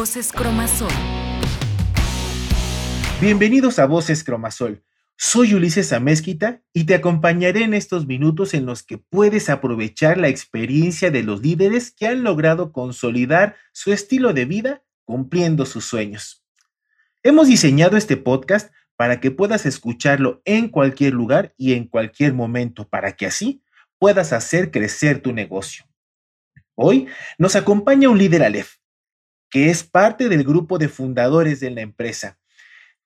Voces Cromasol. Bienvenidos a Voces Cromasol. Soy Ulises Amezquita y te acompañaré en estos minutos en los que puedes aprovechar la experiencia de los líderes que han logrado consolidar su estilo de vida cumpliendo sus sueños. Hemos diseñado este podcast para que puedas escucharlo en cualquier lugar y en cualquier momento, para que así puedas hacer crecer tu negocio. Hoy nos acompaña un líder Aleph, que es parte del grupo de fundadores de la empresa.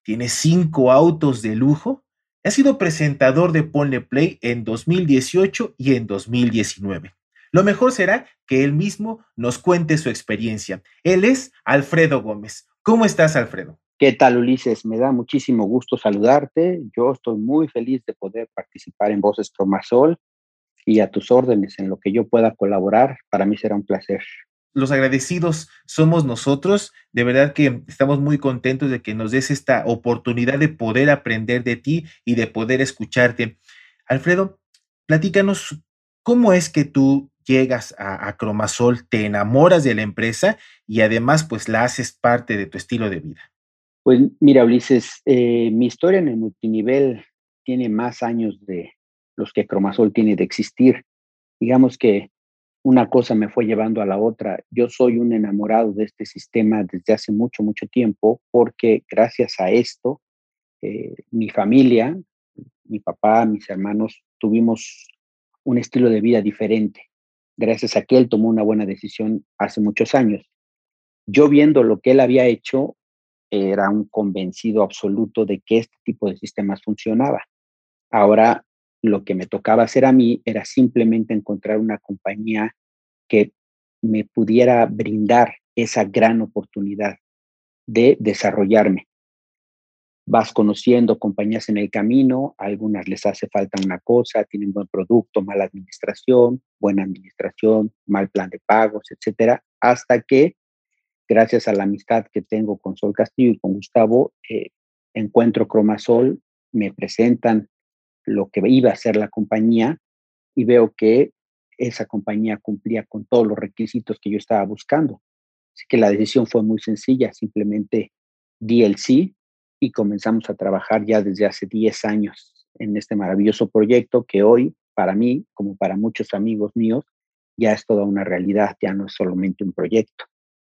Tiene cinco autos de lujo ha sido presentador de Ponle Play en 2018 y en 2019. Lo mejor será que él mismo nos cuente su experiencia. Él es Alfredo Gómez. ¿Cómo estás, Alfredo? ¿Qué tal, Ulises? Me da muchísimo gusto saludarte. Yo estoy muy feliz de poder participar en Voces Cromasol y a tus órdenes en lo que yo pueda colaborar. Para mí será un placer los agradecidos somos nosotros. De verdad que estamos muy contentos de que nos des esta oportunidad de poder aprender de ti y de poder escucharte. Alfredo, platícanos cómo es que tú llegas a, Cromasol, te enamoras de la empresa y además pues la haces parte de tu estilo de vida. Pues mira, Ulises, eh, mi historia en el multinivel tiene más años de los que Cromasol tiene de existir. Digamos que una cosa me fue llevando a la otra. Yo soy un enamorado de este sistema desde hace mucho, mucho tiempo, porque gracias a esto, eh, mi familia, mi papá, mis hermanos, tuvimos un estilo de vida diferente. Gracias a que él tomó una buena decisión hace muchos años. Yo viendo lo que él había hecho, era un convencido absoluto de que este tipo de sistemas funcionaba. Ahora lo que me tocaba hacer a mí era simplemente encontrar una compañía que me pudiera brindar esa gran oportunidad de desarrollarme. Vas conociendo compañías en el camino, a algunas les hace falta una cosa, tienen buen producto, mala administración, buena administración, mal plan de pagos, etcétera, hasta que, gracias a la amistad que tengo con Sol Castillo y con Gustavo, eh, encuentro Cromasol, me presentan lo que iba a ser la compañía y veo que esa compañía cumplía con todos los requisitos que yo estaba buscando. Así que la decisión fue muy sencilla, simplemente di el sí y comenzamos a trabajar ya desde hace 10 años en este maravilloso proyecto que hoy, para mí, como para muchos amigos míos, ya es toda una realidad, ya no es solamente un proyecto.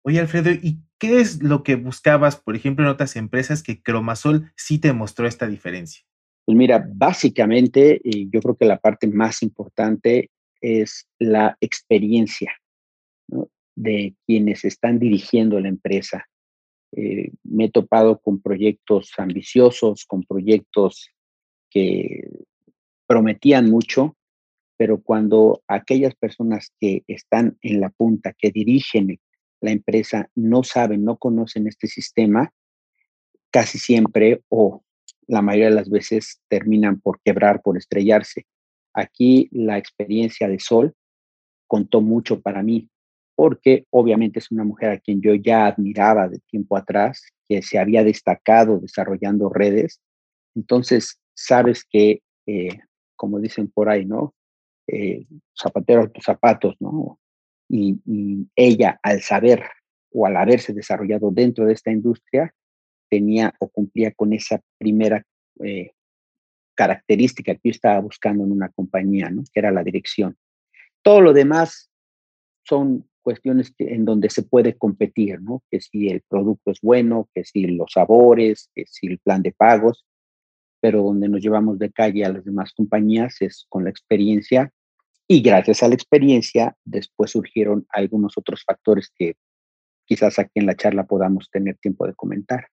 Oye, Alfredo, ¿y qué es lo que buscabas, por ejemplo, en otras empresas que Cromasol sí te mostró esta diferencia? Pues mira, básicamente y yo creo que la parte más importante es la experiencia de quienes están dirigiendo la empresa. Eh, me he topado con proyectos ambiciosos, con proyectos que prometían mucho, pero cuando aquellas personas que están en la punta, que dirigen la empresa, no saben, no conocen este sistema, casi siempre o la mayoría de las veces terminan por quebrar, por estrellarse. Aquí la experiencia de Sol contó mucho para mí, porque obviamente es una mujer a quien yo ya admiraba de tiempo atrás, que se había destacado desarrollando redes. Entonces, sabes que, eh, como dicen por ahí, ¿no? Eh, zapatero tus zapatos, ¿no? y ella, al saber o al haberse desarrollado dentro de esta industria, tenía o cumplía con esa primera eh, característica que yo estaba buscando en una compañía, ¿no? que era la dirección. Todo lo demás son cuestiones en donde se puede competir, ¿no? que si el producto es bueno, que si los sabores, que si el plan de pagos, pero donde nos llevamos de calle a las demás compañías es con la experiencia y gracias a la experiencia después surgieron algunos otros factores que quizás aquí en la charla podamos tener tiempo de comentar.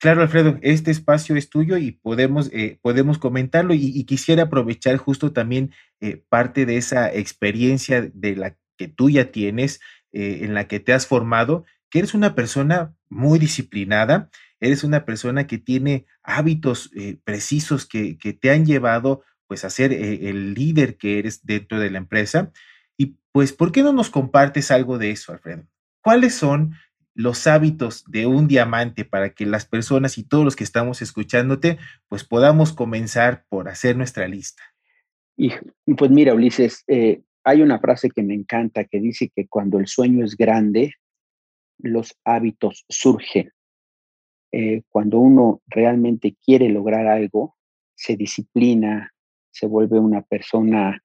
Claro, Alfredo, este espacio es tuyo y podemos, eh, podemos comentarlo y, quisiera aprovechar justo también eh, parte de esa experiencia de la que tú ya tienes, eh, en la que te has formado, que eres una persona muy disciplinada, eres una persona que tiene hábitos precisos que, que, te han llevado pues a ser el líder que eres dentro de la empresa. Y pues, ¿por qué no nos compartes algo de eso, Alfredo? ¿Cuáles son los hábitos de un diamante para que las personas y todos los que estamos escuchándote, pues podamos comenzar por hacer nuestra lista? Y pues mira, Ulises, eh, hay una frase que me encanta que dice que cuando el sueño es grande, los hábitos surgen. Eh, cuando uno realmente quiere lograr algo, se disciplina, se vuelve una persona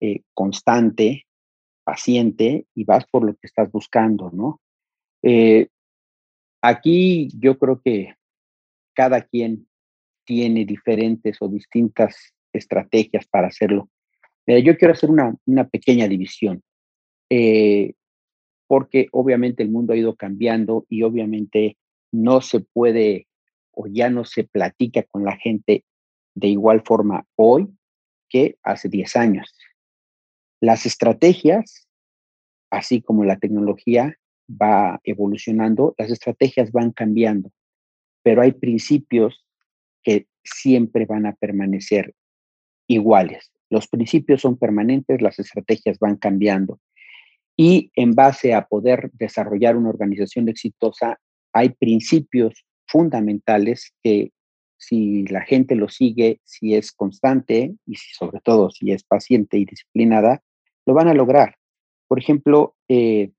eh, constante, paciente y vas por lo que estás buscando, ¿no? Eh, aquí yo creo que cada quien tiene diferentes o distintas estrategias para hacerlo. yo quiero hacer una, pequeña división, eh, porque obviamente el mundo ha ido cambiando y obviamente no se puede o ya no se platica con la gente de igual forma hoy que hace 10 años. Las estrategias, así como la tecnología va evolucionando, las estrategias van cambiando, pero hay principios que siempre van a permanecer iguales. Los principios son permanentes, las estrategias van cambiando. Y en base a poder desarrollar una organización exitosa, hay principios fundamentales que si la gente lo sigue, si es constante y sobre todo si es paciente y disciplinada, lo van a lograr. Por ejemplo, eh,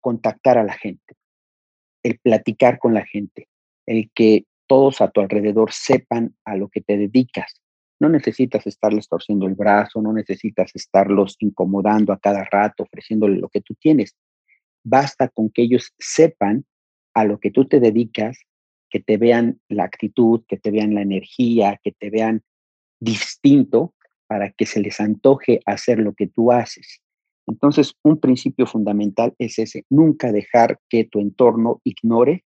contactar a la gente, el platicar con la gente, el que todos a tu alrededor sepan a lo que te dedicas. No necesitas estarles torciendo el brazo, no necesitas estarlos incomodando a cada rato, ofreciéndole lo que tú tienes. Basta con que ellos sepan a lo que tú te dedicas, que te vean la actitud, que te vean la energía, que te vean distinto para que se les antoje hacer lo que tú haces. Entonces, un principio fundamental es ese, nunca dejar que tu entorno ignore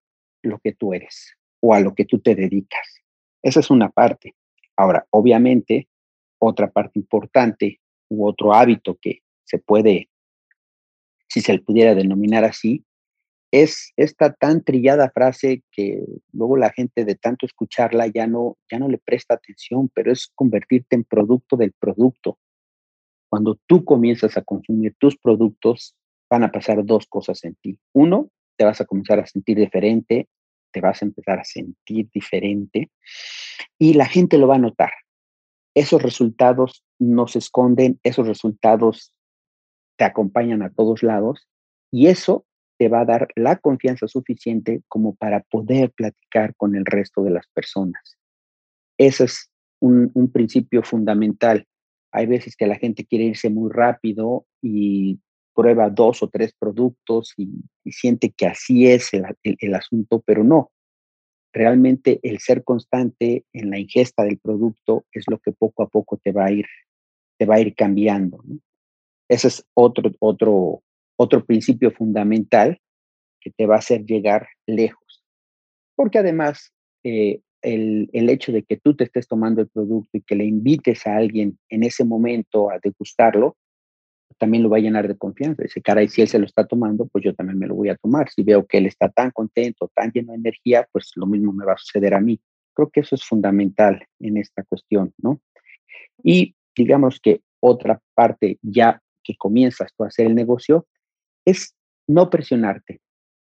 lo que tú eres o a lo que tú te dedicas. Esa es una parte. Ahora, obviamente, otra parte importante u otro hábito que se puede, si se le pudiera denominar así, es esta tan trillada frase que luego la gente de tanto escucharla ya no, ya no le presta atención, pero es convertirte en producto del producto. Cuando tú comienzas a consumir tus productos, van a pasar dos cosas en ti. Uno, te vas a comenzar a sentir diferente, te vas a empezar a sentir diferente y la gente lo va a notar. Esos resultados no se esconden, esos resultados te acompañan a todos lados y eso te va a dar la confianza suficiente como para poder platicar con el resto de las personas. Ese es un, un principio fundamental. Hay veces que la gente quiere irse muy rápido y prueba dos o tres productos y, siente que así es el, asunto, pero no. Realmente el ser constante en la ingesta del producto es lo que poco a poco te va a ir, te va a ir cambiando. Ese es otro, otro, otro principio fundamental que te va a hacer llegar lejos. Porque además, eh, el, el, hecho de que tú te estés tomando el producto y que le invites a alguien en ese momento a degustarlo, también lo va a llenar de confianza. Dice, caray, si él se lo está tomando, pues yo también me lo voy a tomar. Si veo que él está tan contento, tan lleno de energía, pues lo mismo me va a suceder a mí. Creo que eso es fundamental en esta cuestión, ¿no? Y digamos que otra parte ya que comienzas tú a hacer el negocio es no presionarte,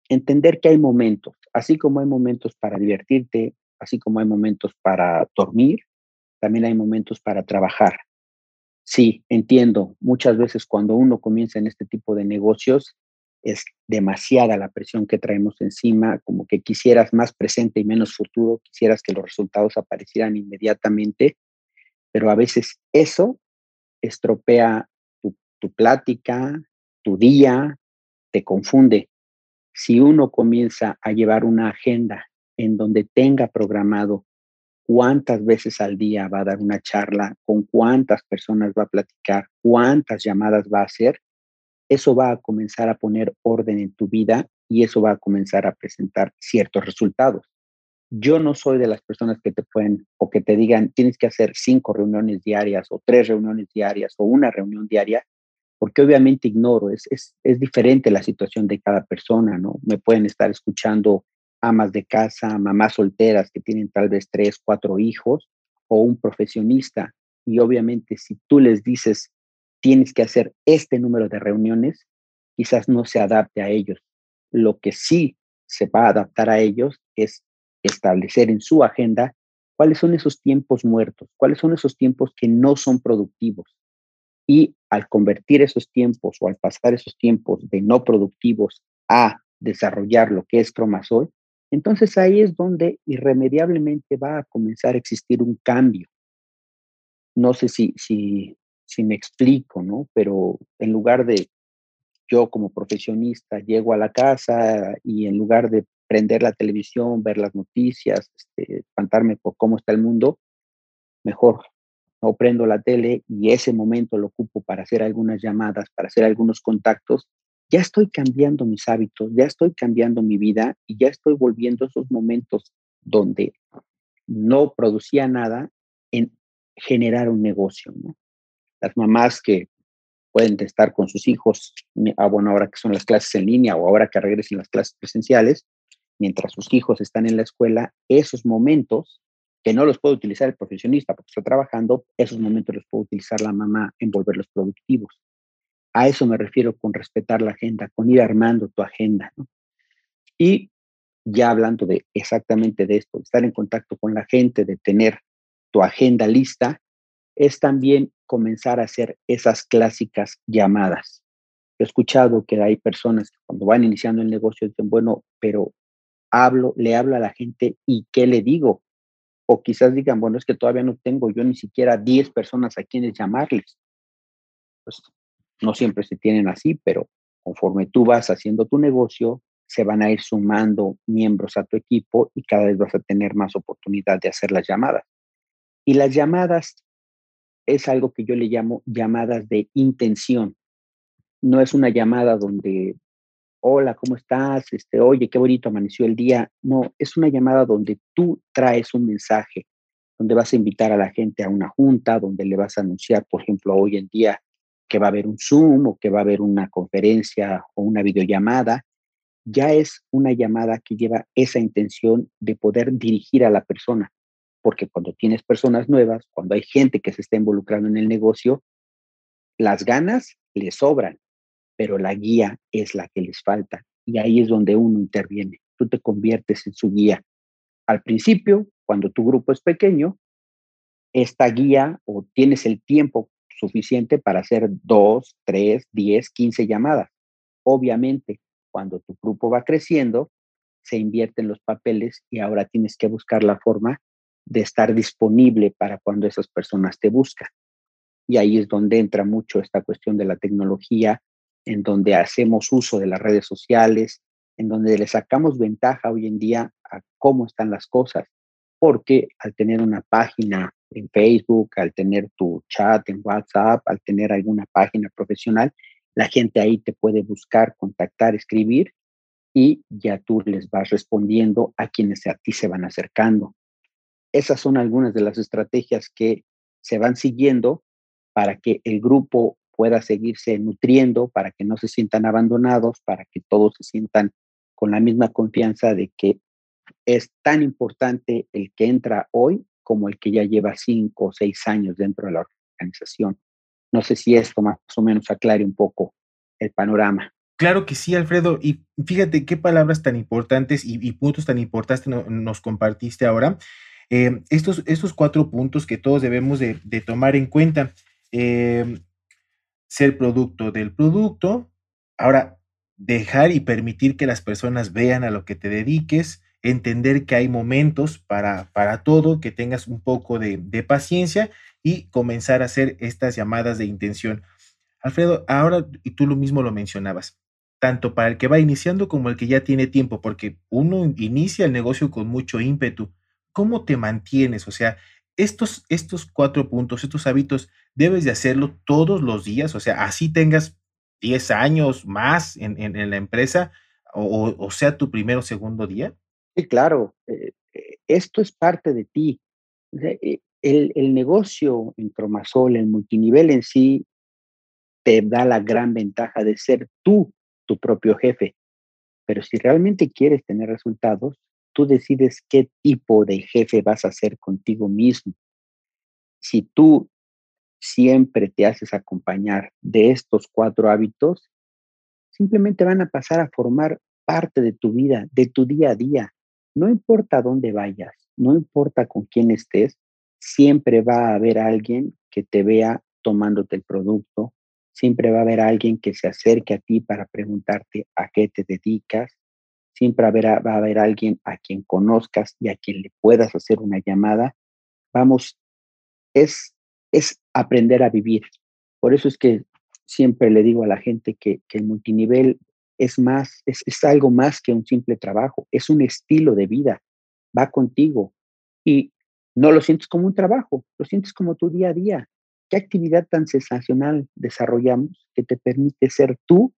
entender que hay momentos, así como hay momentos para divertirte, así como hay momentos para dormir, también hay momentos para trabajar. Sí, entiendo, muchas veces cuando uno comienza en este tipo de negocios es demasiada la presión que traemos encima, como que quisieras más presente y menos futuro, quisieras que los resultados aparecieran inmediatamente, pero a veces eso estropea tu, tu plática, tu día, te confunde. Si uno comienza a llevar una agenda en donde tenga programado cuántas veces al día va a dar una charla, con cuántas personas va a platicar, cuántas llamadas va a hacer, eso va a comenzar a poner orden en tu vida y eso va a comenzar a presentar ciertos resultados. Yo no soy de las personas que te pueden o que te digan tienes que hacer cinco reuniones diarias o tres reuniones diarias o una reunión diaria porque obviamente ignoro, es, es, es, diferente la situación de cada persona, ¿no? Me pueden estar escuchando amas de casa, mamás solteras que tienen tal vez tres, cuatro hijos, o un profesionista. Y obviamente si tú les dices, tienes que hacer este número de reuniones, quizás no se adapte a ellos. Lo que sí se va a adaptar a ellos es establecer en su agenda cuáles son esos tiempos muertos, cuáles son esos tiempos que no son productivos y al convertir esos tiempos o al pasar esos tiempos de no productivos a desarrollar lo que es cromasol, entonces ahí es donde irremediablemente va a comenzar a existir un cambio. No sé si, si, me explico, ¿no? Pero en lugar de yo como profesionista llego a la casa y en lugar de prender la televisión, ver las noticias, este, espantarme por cómo está el mundo, mejor no prendo la tele y ese momento lo ocupo para hacer algunas llamadas, para hacer algunos contactos, ya estoy cambiando mis hábitos, ya estoy cambiando mi vida y ya estoy volviendo esos momentos donde no producía nada en generar un negocio. Las mamás que pueden estar con sus hijos, ah, bueno, ahora que son las clases en línea o ahora que regresen las clases presenciales, mientras sus hijos están en la escuela, esos momentos que no los puede utilizar el profesionista porque está trabajando, esos momentos los puede utilizar la mamá en volverlos productivos. A eso me refiero con respetar la agenda, con ir armando tu agenda. Y ya hablando de exactamente de esto, de estar en contacto con la gente, de tener tu agenda lista, es también comenzar a hacer esas clásicas llamadas. He escuchado que hay personas que cuando van iniciando el negocio dicen, bueno, pero hablo, le hablo a la gente y ¿qué le digo? O quizás digan, bueno, es que todavía no tengo yo ni siquiera 10 personas a quienes llamarles. Pues no siempre se tienen así, pero conforme tú vas haciendo tu negocio, se van a ir sumando miembros a tu equipo y cada vez vas a tener más oportunidad de hacer las llamadas. Y las llamadas es algo que yo le llamo llamadas de intención. No es una llamada donde hola, ¿cómo estás? Este, oye, qué bonito amaneció el día. No, es una llamada donde tú traes un mensaje, donde vas a invitar a la gente a una junta, donde le vas a anunciar, por ejemplo, hoy en día que va a haber un Zoom o que va a haber una conferencia o una videollamada. Ya es una llamada que lleva esa intención de poder dirigir a la persona, porque cuando tienes personas nuevas, cuando hay gente que se está involucrando en el negocio, las ganas le sobran pero la guía es la que les falta y ahí es donde uno interviene. Tú te conviertes en su guía. Al principio, cuando tu grupo es pequeño, esta guía o tienes el tiempo suficiente para hacer dos, tres, diez, quince llamadas. Obviamente, cuando tu grupo va creciendo, se invierten los papeles y ahora tienes que buscar la forma de estar disponible para cuando esas personas te buscan. Y ahí es donde entra mucho esta cuestión de la tecnología, en donde hacemos uso de las redes sociales, en donde le sacamos ventaja hoy en día a cómo están las cosas, porque al tener una página en Facebook, al tener tu chat en WhatsApp, al tener alguna página profesional, la gente ahí te puede buscar, contactar, escribir y ya tú les vas respondiendo a quienes a ti se van acercando. Esas son algunas de las estrategias que se van siguiendo para que el grupo pueda seguirse nutriendo, para que no se sientan abandonados, para que todos se sientan con la misma confianza de que es tan importante el que entra hoy como el que ya lleva cinco o seis años dentro de la organización. No sé si esto más o menos aclare un poco el panorama. Claro que sí, Alfredo. Y fíjate qué palabras tan importantes y, puntos tan importantes nos compartiste ahora. Eh, estos, estos cuatro puntos que todos debemos de, tomar en cuenta. Eh, ser producto del producto. Ahora, dejar y permitir que las personas vean a lo que te dediques, entender que hay momentos para, para todo, que tengas un poco de, paciencia y comenzar a hacer estas llamadas de intención. Alfredo, ahora, y tú lo mismo lo mencionabas, tanto para el que va iniciando como el que ya tiene tiempo, porque uno inicia el negocio con mucho ímpetu. ¿Cómo te mantienes? O sea, estos, estos cuatro puntos, estos hábitos, debes de hacerlo todos los días, o sea, así tengas 10 años más en, la empresa o, sea tu primero o segundo día. Sí, claro, eh, eh, esto es parte de ti. Eh, el, el, negocio en Cromasol, el multinivel en sí, te da la gran ventaja de ser tú tu propio jefe. Pero si realmente quieres tener resultados, tú decides qué tipo de jefe vas a ser contigo mismo. Si tú siempre te haces acompañar de estos cuatro hábitos, simplemente van a pasar a formar parte de tu vida, de tu día a día. No importa dónde vayas, no importa con quién estés, siempre va a haber alguien que te vea tomándote el producto, siempre va a haber alguien que se acerque a ti para preguntarte a qué te dedicas, siempre va a haber alguien a quien conozcas y a quien le puedas hacer una llamada. Vamos, es, es aprender a vivir. Por eso es que siempre le digo a la gente que, que el multinivel es más, es, es, algo más que un simple trabajo, es un estilo de vida, va contigo y no lo sientes como un trabajo, lo sientes como tu día a día. ¿Qué actividad tan sensacional desarrollamos que te permite ser tú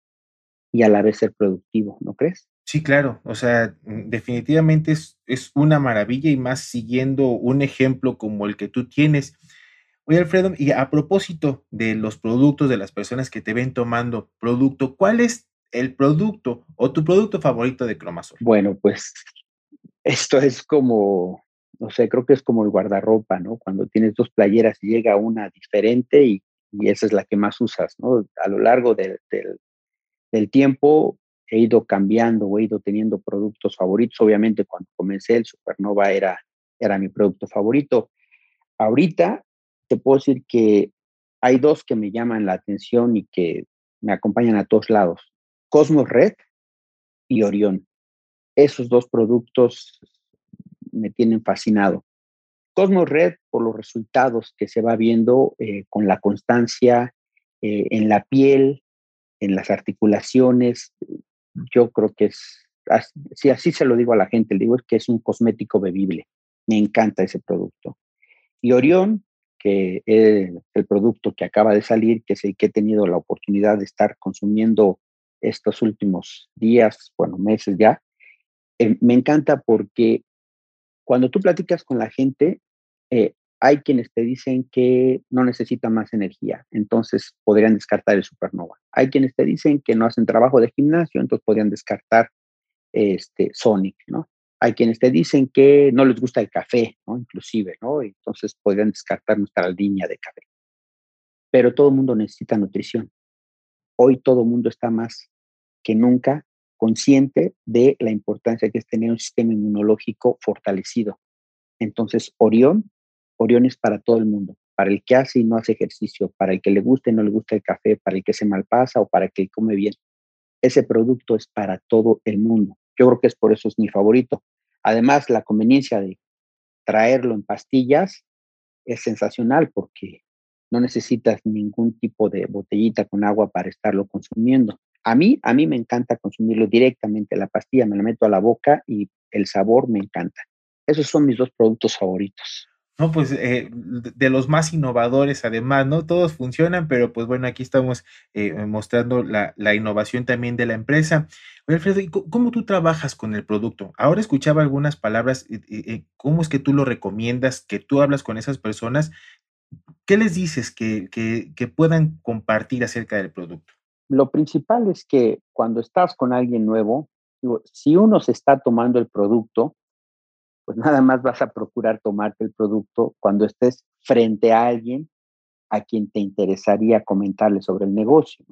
y a la vez ser productivo, ¿no crees? Sí, claro, o sea, mm, definitivamente es, es una maravilla y más siguiendo un ejemplo como el que tú tienes. Oye, Alfredo, y a propósito de los productos, de las personas que te ven tomando producto, ¿cuál es el producto o tu producto favorito de Cromasol? Bueno, pues esto es como, no sé, creo que es como el guardarropa, ¿no? Cuando tienes dos playeras y llega una diferente y, esa es la que más usas, ¿no? A lo largo del tiempo he ido cambiando, he ido teniendo productos favoritos. Obviamente cuando comencé el Supernova era, era mi producto favorito. Ahorita te puedo decir que hay dos que me llaman la atención y que me acompañan a todos lados. Cosmos Red y Orión. Esos dos productos me tienen fascinado. Cosmos Red por los resultados que se va viendo eh, con la constancia eh, en la piel, en las articulaciones. Yo creo que es, si así se lo digo a la gente, le digo es que es un cosmético bebible. Me encanta ese producto. Y Orión, que es el producto que acaba de salir, que es el que he tenido la oportunidad de estar consumiendo estos últimos días, bueno, meses ya, eh, me encanta porque cuando tú platicas con la gente, eh, hay quienes te dicen que no necesitan más energía, entonces podrían descartar el supernova. Hay quienes te dicen que no hacen trabajo de gimnasio, entonces podrían descartar este Sonic, ¿no? Hay quienes te dicen que no les gusta el café, ¿no? Inclusive, ¿no? Entonces podrían descartar nuestra línea de café. Pero todo el mundo necesita nutrición. Hoy todo el mundo está más que nunca consciente de la importancia que es tener un sistema inmunológico fortalecido. Entonces, Orión Orión es para todo el mundo, para el que hace y no hace ejercicio, para el que le gusta y no le gusta el café, para el que se malpasa o para el que come bien. Ese producto es para todo el mundo. Yo creo que es por eso es mi favorito. Además, la conveniencia de traerlo en pastillas es sensacional porque no necesitas ningún tipo de botellita con agua para estarlo consumiendo. A mí, a mí me encanta consumirlo directamente. La pastilla me la meto a la boca y el sabor me encanta. Esos son mis dos productos favoritos. No, pues eh, de los más innovadores además, ¿no? Todos funcionan, pero pues bueno, aquí estamos eh, mostrando la, la, innovación también de la empresa. Oye, Alfredo, ¿y cómo tú trabajas con el producto? Ahora escuchaba algunas palabras, eh, ¿cómo es que tú lo recomiendas, que tú hablas con esas personas? ¿Qué les dices que, que, que puedan compartir acerca del producto? Lo principal es que cuando estás con alguien nuevo, digo, si uno se está tomando el producto, pues nada más vas a procurar tomarte el producto cuando estés frente a alguien a quien te interesaría comentarle sobre el negocio.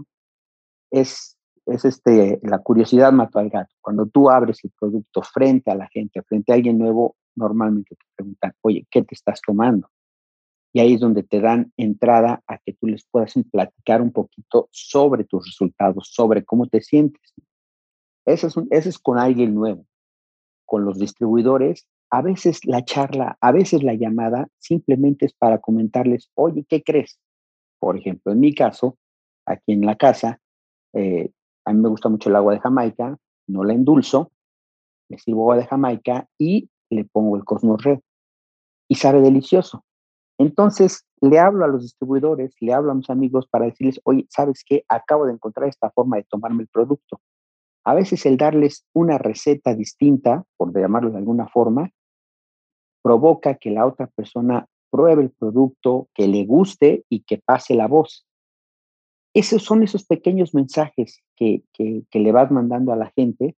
Es, es este, la curiosidad mató al gato. Cuando tú abres el producto frente a la gente, frente a alguien nuevo, normalmente te preguntan, oye, ¿qué te estás tomando? Y ahí es donde te dan entrada a que tú les puedas platicar un poquito sobre tus resultados, sobre cómo te sientes. Eso es, es con alguien nuevo. Con los distribuidores a veces la charla, a veces la llamada simplemente es para comentarles, oye, ¿qué crees? Por ejemplo, en mi caso, aquí en la casa, eh, a mí me gusta mucho el agua de Jamaica, no la endulzo, me sirvo agua de Jamaica y le pongo el Cosmos Red. Y sabe delicioso. Entonces, le hablo a los distribuidores, le hablo a mis amigos para decirles, oye, ¿sabes qué? Acabo de encontrar esta forma de tomarme el producto. A veces el darles una receta distinta, por llamarlo de alguna forma, provoca que la otra persona pruebe el producto, que le guste y que pase la voz. Esos son esos pequeños mensajes que, que, le vas mandando a la gente,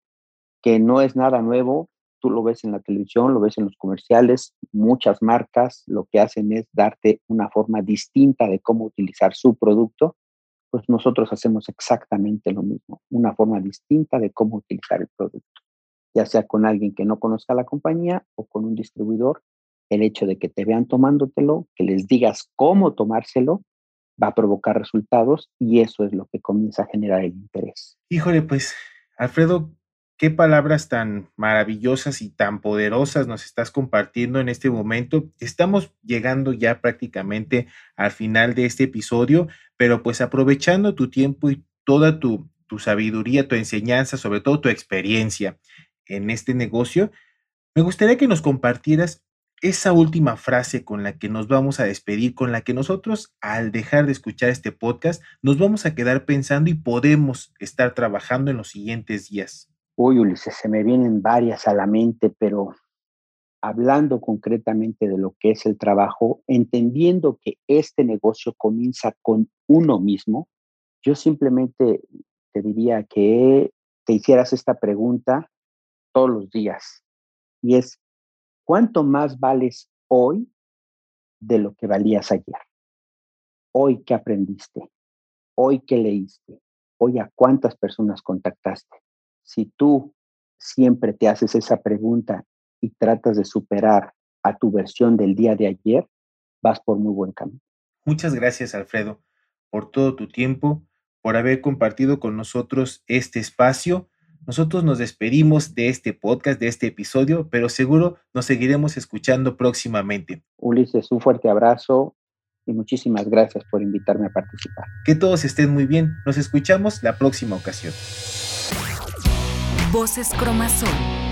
que no es nada nuevo, tú lo ves en la televisión, lo ves en los comerciales, muchas marcas lo que hacen es darte una forma distinta de cómo utilizar su producto pues nosotros hacemos exactamente lo mismo, una forma distinta de cómo utilizar el producto, ya sea con alguien que no conozca la compañía o con un distribuidor. El hecho de que te vean tomándotelo, que les digas cómo tomárselo, va a provocar resultados y eso es lo que comienza a generar el interés. Híjole, pues, Alfredo, qué palabras tan maravillosas y tan poderosas nos estás compartiendo en este momento. Estamos llegando ya prácticamente al final de este episodio, pero pues aprovechando tu tiempo y toda tu, tu sabiduría, tu enseñanza, sobre todo tu experiencia en este negocio, me gustaría que nos compartieras esa última frase con la que nos vamos a despedir, con la que nosotros al dejar de escuchar este podcast nos vamos a quedar pensando y podemos estar trabajando en los siguientes días. Uy, Ulises, se me vienen varias a la mente, pero hablando concretamente de lo que es el trabajo, entendiendo que este negocio comienza con uno mismo, yo simplemente te diría que te hicieras esta pregunta todos los días y es, ¿cuánto más vales hoy de lo que valías ayer? Hoy qué aprendiste, hoy qué leíste, hoy a cuántas personas contactaste. Si tú siempre te haces esa pregunta y tratas de superar a tu versión del día de ayer, vas por muy buen camino. Muchas gracias, Alfredo, por todo tu tiempo, por haber compartido con nosotros este espacio nosotros nos despedimos de este podcast, de este episodio, pero seguro nos seguiremos escuchando próximamente. Ulises, un fuerte abrazo y muchísimas gracias por invitarme a participar. Que todos estén muy bien. Nos escuchamos la próxima ocasión. Voces Cromazón